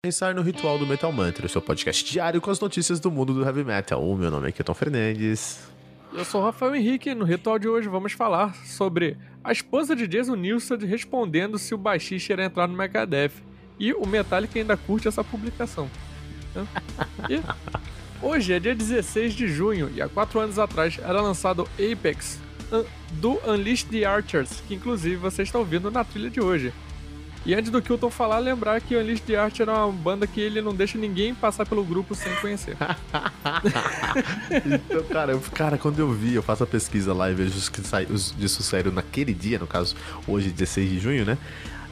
Pensar no Ritual do Metal Mantra, o seu podcast diário com as notícias do mundo do heavy metal. O meu nome é Keton Fernandes. Eu sou o Rafael Henrique no ritual de hoje vamos falar sobre a esposa de Jason Newsted respondendo se o baixista irá entrar no Megadeth. E o Metallica ainda curte essa publicação. E hoje é dia 16 de junho e há quatro anos atrás era lançado Apex do Unleash the Archers, que inclusive você está ouvindo na trilha de hoje. E antes do Kilton falar, lembrar que o Unleashed the Archer é uma banda que ele não deixa ninguém passar pelo grupo sem conhecer. então, cara, eu, cara, quando eu vi, eu faço a pesquisa lá e vejo os que sai, os disso sério naquele dia, no caso, hoje, 16 de junho, né?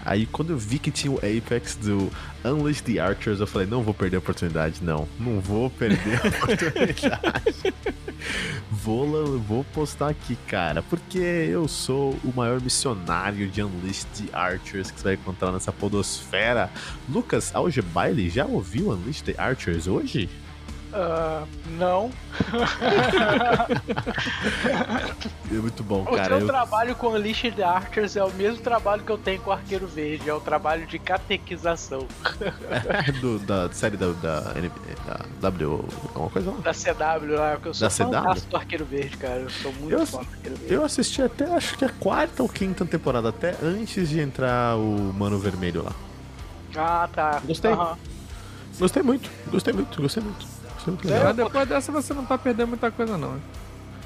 Aí quando eu vi que tinha o Apex do Unleash the Archers, eu falei, não vou perder a oportunidade, não. Não vou perder a oportunidade. vou, vou postar aqui, cara, porque eu sou o maior missionário de Unleash the Archers que você vai encontrar nessa podosfera. Lucas Algebaile, já ouviu Unleash the Archers hoje? Uh, não. é muito bom, o cara. O eu... trabalho com Unleashed Archers é o mesmo trabalho que eu tenho com Arqueiro Verde, é o trabalho de catequização. Do, da série da, da, da W, alguma coisa lá? Da CW lá, porque eu sou da CW? do Arqueiro Verde, cara. Eu sou muito eu, fã do Arqueiro Verde. Eu assisti até, acho que a quarta ou quinta temporada, até antes de entrar o Mano Vermelho lá. Ah, tá. Gostei. Uhum. Gostei muito, gostei muito, gostei muito. É, mas depois dessa você não tá perdendo muita coisa, não.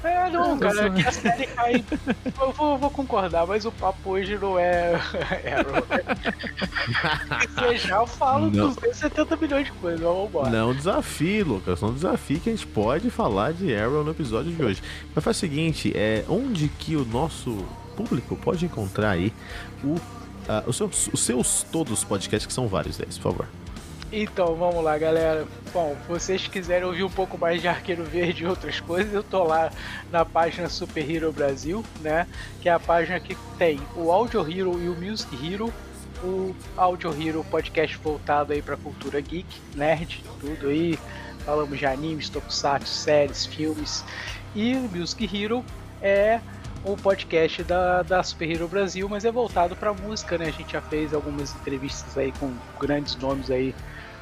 É, não, cara, que a série cai. Eu vou, vou, concordar, mas o papo hoje não é Arrow. Né? já eu falo não. 270 milhões de coisas, vamos embora. Não desafio, Lucas, não desafio que a gente pode falar de Arrow no episódio de hoje. Mas faz o seguinte, é onde que o nosso público pode encontrar aí o, uh, os, seus, os seus todos podcasts, que são vários deles, por favor. Então, vamos lá, galera. Bom, vocês quiserem ouvir um pouco mais de Arqueiro Verde e outras coisas, eu tô lá na página Super Hero Brasil, né? Que é a página que tem o Audio Hero e o Music Hero. O Audio Hero podcast voltado aí pra cultura geek, nerd, tudo aí. Falamos de animes, tokusatsu, séries, filmes. E o Music Hero é o podcast da, da Super Hero Brasil, mas é voltado para música, né? A gente já fez algumas entrevistas aí com grandes nomes aí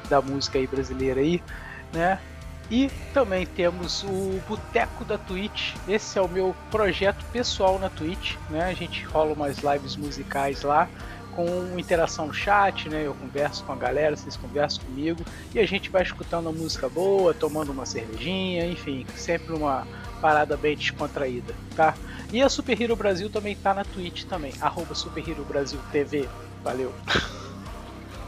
da música aí brasileira aí, né? E também temos o Boteco da Twitch. Esse é o meu projeto pessoal na Twitch, né? A gente rola umas lives musicais lá com interação no chat, né? Eu converso com a galera, vocês conversam comigo e a gente vai escutando uma música boa, tomando uma cervejinha, enfim, sempre uma parada bem descontraída, tá? E a Super Hero Brasil também tá na Twitch também, arroba Super Hero Brasil TV. Valeu!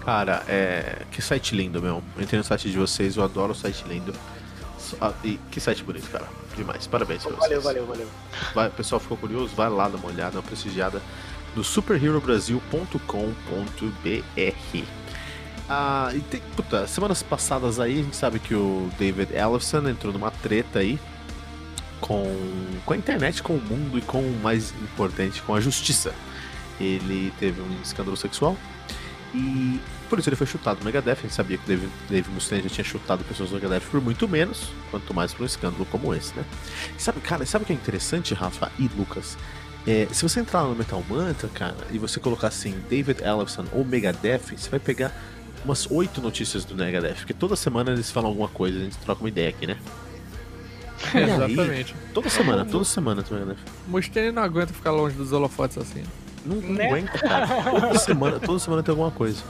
Cara, é. Que site lindo, meu. Entrei no site de vocês, eu adoro o site lindo. Ah, e que site bonito, cara. Demais. Parabéns pra valeu, vocês. Valeu, valeu, valeu. o pessoal ficou curioso? Vai lá dar uma olhada, uma prestigiada no superherobrasil.com.br. Ah, e tem, puta, semanas passadas aí, a gente sabe que o David Ellison entrou numa treta aí com, com a internet, com o mundo e com o mais importante, com a justiça. Ele teve um escândalo sexual e por isso ele foi chutado no Megadeth. A gente sabia que Dave, Dave Mustaine já tinha chutado pessoas no Megadeth por muito menos, quanto mais por um escândalo como esse, né? E sabe, cara, sabe o que é interessante, Rafa e Lucas? É, se você entrar no Metal Mantra, cara, e você colocar assim David Ellefson ou Megadeth, você vai pegar umas oito notícias do Megadeth, porque toda semana eles falam alguma coisa, a gente troca uma ideia aqui, né? Exatamente. toda semana, toda semana do Megadeth. Mustaine não aguenta ficar longe dos holofotes assim. Não, não né? aguenta, cara. Toda semana, toda semana tem alguma coisa.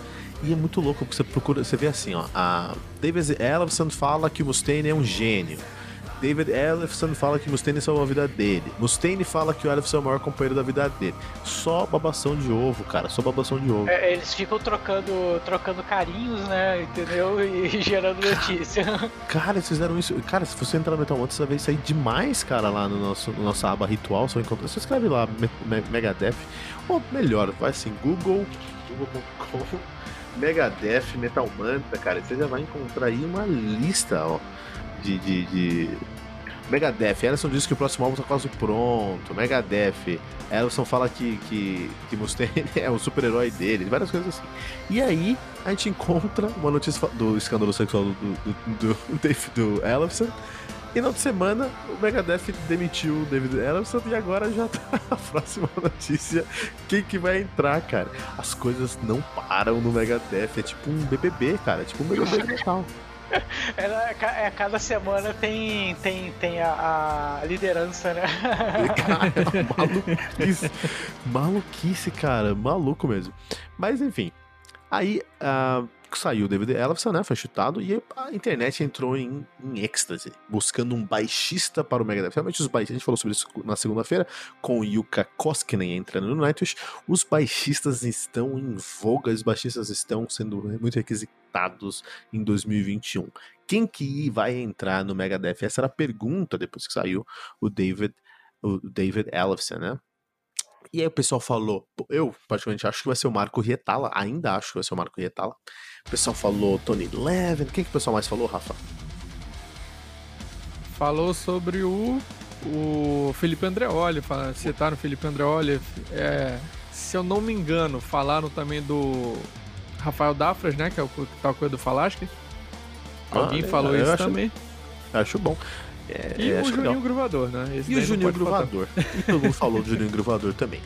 E é muito louco, porque você procura, você vê assim, ó, a David Ellefson fala que o Mustaine é um gênio. David Ellefson fala que Mustaine salvou a vida dele. Mustaine fala que o Ellefson é o maior companheiro da vida dele. Só babação de ovo, cara. Só babação de ovo. É, eles ficam trocando, trocando carinhos, né? Entendeu? E gerando notícia. Cara, eles fizeram isso. Cara, se você entrar no Metal Mantra, você vai aí demais, cara, lá no nosso no nossa aba ritual. Você, encontra... você escreve lá Megadeth. Ou melhor, vai assim, Google, google.com, Megadeth, Metal Mantra, cara. Você já vai encontrar aí uma lista, ó de, de, de... Megadeth, Ellison diz que o próximo álbum tá quase pronto. Megadeth, Ellison fala que, que, que Mustaine é o super-herói dele, várias coisas assim. E aí a gente encontra uma notícia do escândalo sexual do, do, do, do, do Ellison E na outra semana, o Megadeth demitiu o David Ellison e agora já tá a próxima notícia. Quem que vai entrar, cara? As coisas não param no Megadeth. É tipo um BBB, cara. É tipo um BBB total. É, é, cada semana tem, tem, tem a, a liderança, né? Cara, maluquice. Maluquice, cara. Maluco mesmo. Mas enfim. Aí, uh, saiu o David Ellison, né? Foi chutado e a internet entrou em, em êxtase, buscando um baixista para o Megadeth. Realmente os baixistas, a gente falou sobre isso na segunda-feira, com o Yuka Koskinen entrando no Nightwish. Os baixistas estão em voga, os baixistas estão sendo muito requisitados em 2021. Quem que vai entrar no Megadeth? Essa era a pergunta depois que saiu o David, o David Ellison, né? E aí o pessoal falou, eu particularmente acho que vai ser o Marco Rietala, ainda acho que vai ser o Marco Rietala. O pessoal falou Tony Levin, o que, que o pessoal mais falou, Rafa? Falou sobre o, o Felipe Andreoli, citaram o Felipe Andreoli. É, se eu não me engano, falaram também do Rafael Dafras, né, que é o que tá com o Edu Falaschi. Alguém ah, falou isso acho, também. Acho bom. É, e o Juninho. Gruvador, né? Esse e o Juninho Gruvador. E todo mundo falou do Juninho Gruvador também.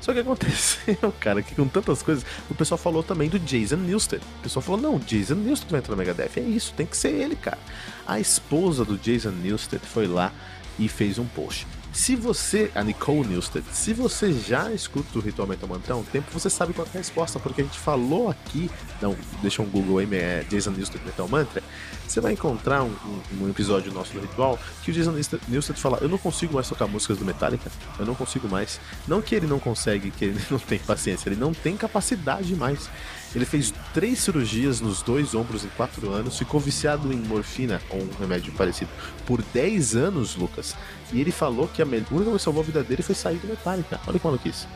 Só que aconteceu, cara, que com tantas coisas, o pessoal falou também do Jason Newsted. O pessoal falou, não, Jason Newsted vai entrar no Megadeth. É isso, tem que ser ele, cara. A esposa do Jason Newsted foi lá e fez um post. Se você, a Nicole Newsted, se você já escuta o Ritual Metal Mantra há um tempo, você sabe qual é a resposta, porque a gente falou aqui, não, deixa um Google aí, é Jason Newsted Metal Mantra, você vai encontrar um, um, um, episódio nosso do Ritual que o Jason Newsted fala, eu não consigo mais tocar músicas do Metallica, eu não consigo mais. Não que ele não consegue, que ele não tem paciência, ele não tem capacidade mais. Ele fez três cirurgias nos dois ombros em quatro anos, ficou viciado em morfina, ou um remédio parecido, por 10 anos, Lucas. E ele falou que a única que salvou a vida dele foi sair do Metallica. Olha que maluquice.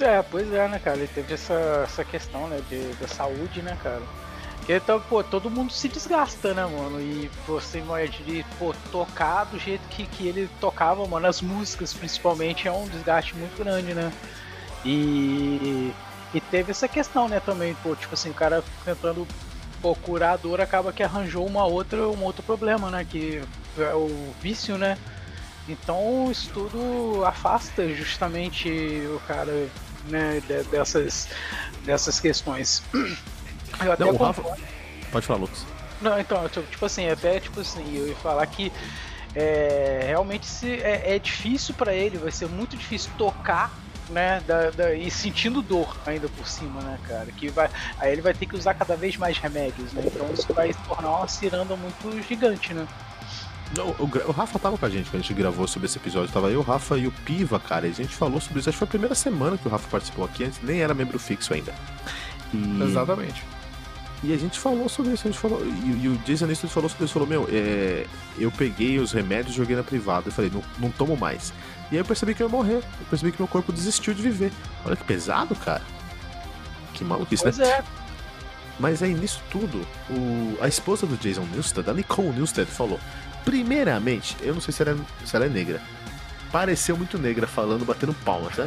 É, pois é, né, cara? Ele teve essa, essa questão, né, de, da saúde, né, cara? Porque, então, pô, todo mundo se desgasta, né, mano? E você imagina, pô, tocar do jeito que, que ele tocava, mano, as músicas principalmente, é um desgaste muito grande, né? E e teve essa questão, né, também, pô, tipo assim, o cara tentando pô, curar a dor acaba que arranjou uma outra, um outro problema, né? Que é o vício, né? Então isso tudo afasta justamente o cara né, dessas, dessas questões. Eu até Não, Rafa... Pode falar, Lucas. Não, então, tipo assim, até tipo assim, eu ia falar que é, realmente se, é, é difícil para ele, vai ser muito difícil tocar né? Da, da, e sentindo dor ainda por cima, né, cara? Que vai, aí ele vai ter que usar cada vez mais remédios, né? Então isso vai se tornar uma ciranda muito gigante, né? Não, o, o, Rafa tava com a gente quando a gente gravou sobre esse episódio. Tava eu, o Rafa e o Piva, cara. E a gente falou sobre isso. Acho que foi a primeira semana que o Rafa participou aqui, antes nem era membro fixo ainda. E... Exatamente. E a gente falou sobre isso, a gente falou. E, e o Jason Eastwood falou sobre isso, falou, meu, é, eu peguei os remédios e joguei na privada. Eu falei, não, não tomo mais. E aí eu percebi que eu ia morrer. Eu percebi que meu corpo desistiu de viver. Olha que pesado, cara. Que maluquice, pois né? É. Mas aí nisso tudo, o, a esposa do Jason Newsted, a Nicole Newsted, falou: primeiramente, eu não sei se ela, é, se ela é negra. Pareceu muito negra falando, batendo palmas, né?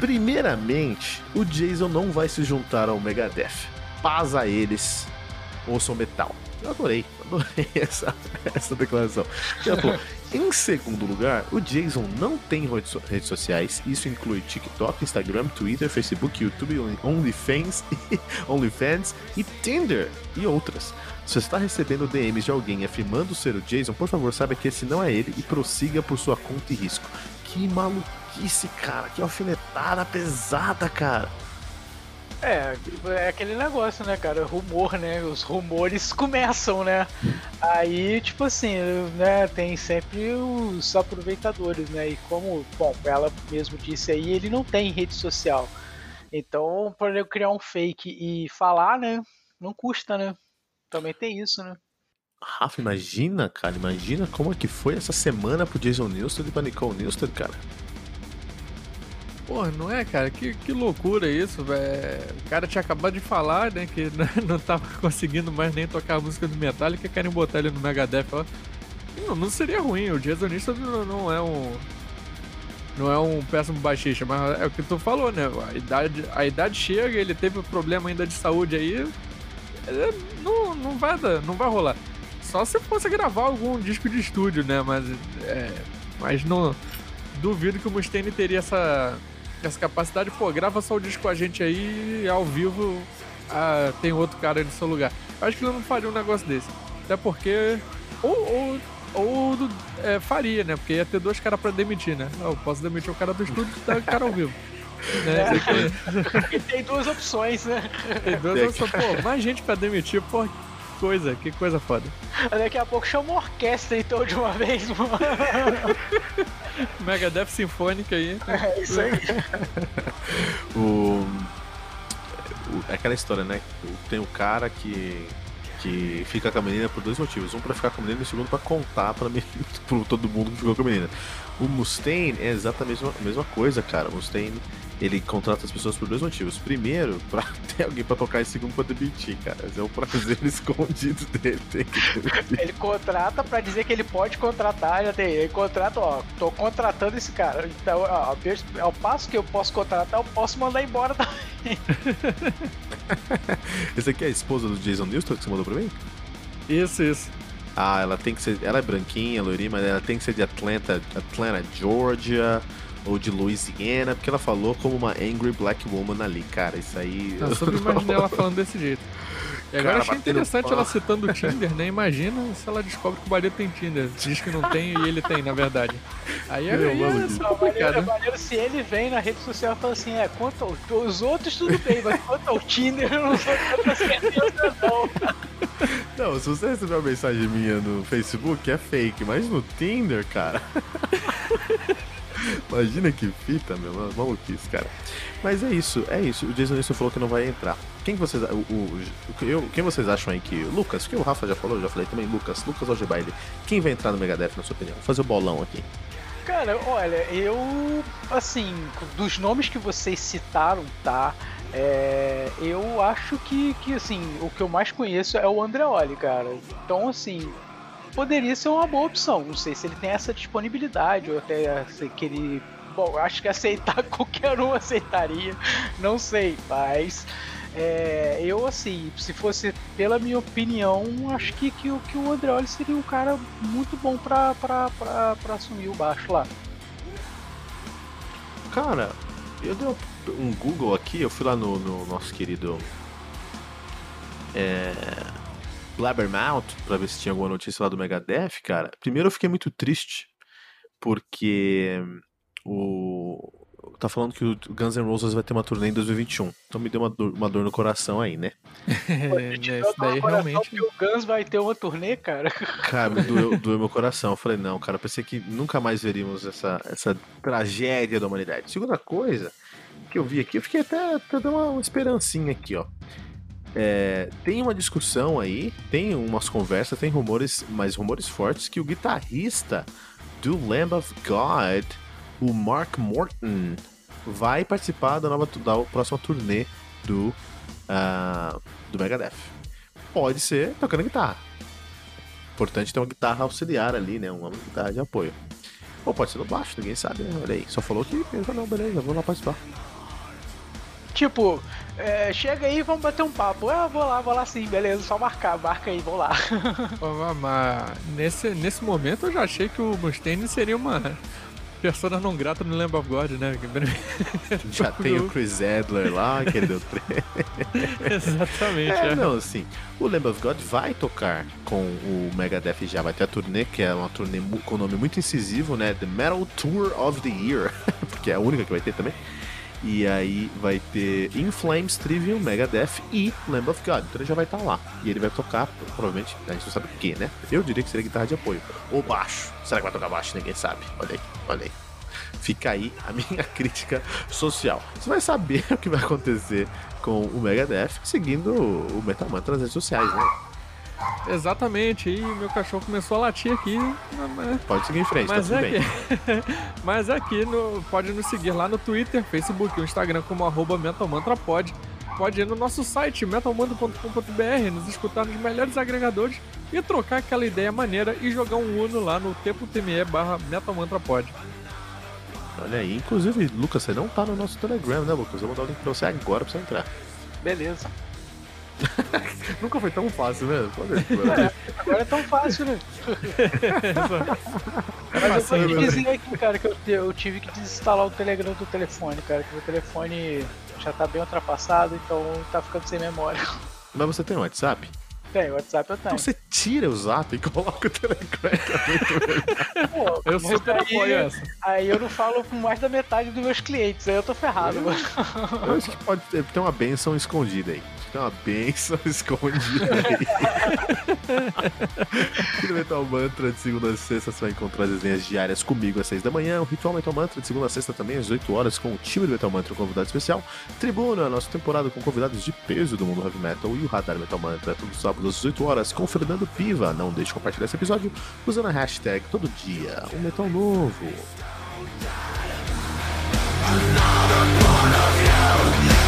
primeiramente, o Jason não vai se juntar ao Megadeth. Paz a eles, ouçam metal. Eu adorei, adorei essa, essa declaração. Em segundo lugar, o Jason não tem redes sociais, isso inclui TikTok, Instagram, Twitter, Facebook, YouTube, OnlyFans, OnlyFans e Tinder e outras. Se você está recebendo DMs de alguém afirmando ser o Jason, por favor, saiba que esse não é ele e prossiga por sua conta e risco. Que maluquice, cara, que alfinetada pesada, cara. É, é aquele negócio, né, cara? Rumor, né? Os rumores começam, né? Aí, tipo assim, né? Tem sempre os aproveitadores, né? E como, bom, ela mesmo disse aí, ele não tem rede social. Então, para eu criar um fake e falar, né? Não custa, né? Também tem isso, né? Rafa, imagina, cara, imagina como é que foi essa semana pro Jason Newsted e pra Nicole Newsted, cara. Porra, não é, cara? Que, que loucura isso, velho. O cara tinha acabado de falar, né, que não tava conseguindo mais nem tocar a música do Metallica, querem botar ele no Megadeth. Ó. Não, não seria ruim, o Jason Newsted não é um... Não é um péssimo baixista, mas é o que tu falou, né? A idade, a idade chega, ele teve problema ainda de saúde aí, não, não, vai, não vai rolar. Só se fosse gravar algum disco de estúdio, né? Mas, é, mas não. Duvido que o Mustaine teria essa, essa capacidade. Pô, grava só o disco com a gente aí ao vivo ah, tem outro cara aí no seu lugar. Eu acho que ele não faria um negócio desse. Até porque. Ou, ou, ou é, faria, né? Porque ia ter dois caras pra demitir, né? Eu posso demitir o cara do estúdio e dar o cara ao vivo. Né? É. tem duas opções, né? Tem duas opções. Pô, mais gente pra demitir, pô, que coisa, que coisa foda. Daqui a pouco chama uma orquestra então de uma vez, mano. Megadeth Sinfônica aí. É isso aí. o é aquela história, né? Tem o cara que que fica com a menina por dois motivos. Um para ficar com a menina e o segundo para contar para todo mundo que ficou com a menina. O Mustaine é exatamente a mesma, a mesma coisa, cara. O Mustaine ele contrata as pessoas por dois motivos. Primeiro, pra ter alguém pra tocar e segundo, pra demitir, cara. Esse é o prazer escondido dele. ele contrata pra dizer que ele pode contratar, já tem. Ele contrata, ó, tô contratando esse cara. Então, ó, ao passo que eu posso contratar, eu posso mandar embora também. Esse aqui é a esposa do Jason Newston que você mandou pra mim? Isso, isso. Ah, ela tem que ser. Ela é branquinha, loirinha, mas ela tem que ser de Atlanta, Atlanta, Georgia ou de Louisiana, porque ela falou como uma angry black woman ali, cara. Isso aí. Eu só imaginei ela falando desse jeito. E agora cara, achei interessante ela citando o Tinder, né? Imagina se ela descobre que o marido tem Tinder. Diz que não tem e ele tem, na verdade. Aí é, é, é complicado. Maneiro, se ele vem na rede social e fala assim, é, quanto ao, os outros tudo bem, mas quanto ao Tinder eu não sou tanta certeza não. Não, se você receber uma mensagem minha no Facebook, é fake, mas no Tinder, cara... Imagina que fita, meu, maluquice, cara. Mas é isso, é isso. O Jason Nilsson falou que não vai entrar. Quem vocês, o, o, eu, quem vocês acham aí que. Lucas, que o Rafa já falou, já falei também, Lucas, Lucas Algebaile. Quem vai entrar no Megadeth, na sua opinião? Vou fazer o bolão aqui. Cara, olha, eu. Assim, dos nomes que vocês citaram, tá? É, eu acho que, que, assim, o que eu mais conheço é o Andreoli, cara. Então, assim, poderia ser uma boa opção. Não sei se ele tem essa disponibilidade ou até se que ele. Bom, acho que aceitar qualquer um aceitaria. Não sei, mas. É, eu, assim, se fosse pela minha opinião, acho que, que, que o Andreoli seria um cara muito bom pra, pra, pra, pra assumir o baixo lá. Cara, eu dei um Google aqui, eu fui lá no, no nosso querido. É, Blabbermouth pra ver se tinha alguma notícia lá do Megadeth, cara. Primeiro eu fiquei muito triste, porque o. Tá falando que o Guns N' Roses vai ter uma turnê em 2021. Então me deu uma dor, uma dor no coração aí, né? é, isso daí realmente. Que o Guns vai ter uma turnê, cara. Cara, me doeu, doeu meu coração. Eu falei, não, cara, pensei que nunca mais veríamos essa, essa tragédia da humanidade. Segunda coisa que eu vi aqui, eu fiquei até, até dando uma, uma esperancinha aqui, ó. É, tem uma discussão aí, tem umas conversas, tem rumores, mas rumores fortes que o guitarrista do Lamb of God, o Mark Morton, vai participar da nova da próxima turnê do uh, do Megadeth. Pode ser tocando guitarra. Importante ter uma guitarra auxiliar ali, né? Uma guitarra de apoio. Ou pode ser no baixo, ninguém sabe, né? Olha aí, só falou que não, beleza, vou lá participar. Tipo, é, chega aí vamos bater um papo. Ah, vou lá, vou lá sim, beleza, só marcar, marca aí, vou lá. mas nesse, nesse momento eu já achei que o Mustaine seria uma persona não grata no Lamb of God, né? Já tem o Chris Adler lá, que ele deu Exatamente. É, é, não, assim, o Lamb of God vai tocar com o Megadeth já, vai ter a turnê, que é uma turnê com nome muito incisivo, né? The Metal Tour of the Year, porque é a única que vai ter também. E aí vai ter In Flames, Trivium, Megadeth e Lamb of God. Então ele já vai estar tá lá. E ele vai tocar, provavelmente, a gente não sabe o que, né? Eu diria que seria guitarra de apoio. Ou baixo. Será que vai tocar baixo? Ninguém sabe. Olha aí, olha aí. Fica aí a minha crítica social. Você vai saber o que vai acontecer com o Megadeth seguindo o Metal Mantra nas redes sociais, né? Exatamente, e meu cachorro começou a latir aqui. Pode seguir em frente, tá mas tá tudo é bem. mas aqui no... pode nos seguir lá no Twitter, Facebook e Instagram como arroba MetalMantraPod. Pode ir no nosso site metalmando.com.br, nos escutar nos melhores agregadores e trocar aquela ideia maneira e jogar um Uno lá no tempo.me barra MetalMantraPod. Olha aí, inclusive, Lucas, você não tá no nosso Telegram, né, Lucas? Eu vou mandar o link pra você agora pra você entrar. Beleza. Nunca foi tão fácil, né? Pode é, agora é tão fácil, né? Mas eu vou te dizer aqui, cara, que eu, eu tive que desinstalar o Telegram do telefone, cara, que o telefone já tá bem ultrapassado, então tá ficando sem memória. Mas você tem WhatsApp? Tem, o WhatsApp eu tenho. Então você tira o Zap e coloca o Telegram. Pô, eu super apoio essa. Aí eu não falo com mais da metade dos meus clientes, aí eu tô ferrado, mano. Eu acho que pode ter, ter uma benção escondida aí. Tem uma benção escondida aí. No Metal Mantra, de segunda a sexta, você vai encontrar as resenhas diárias comigo às seis da manhã. O Ritual Metal Mantra, de segunda a sexta também, às 8 horas, com o time do Metal Mantra, um convidado especial. Tribuna, nossa temporada com convidados de peso do mundo heavy metal. E o Radar Metal Mantra, todos os sábados às 18 horas, com Fernando Piva. Não deixe de compartilhar esse episódio usando a hashtag todo dia. Um metal novo. Another of you.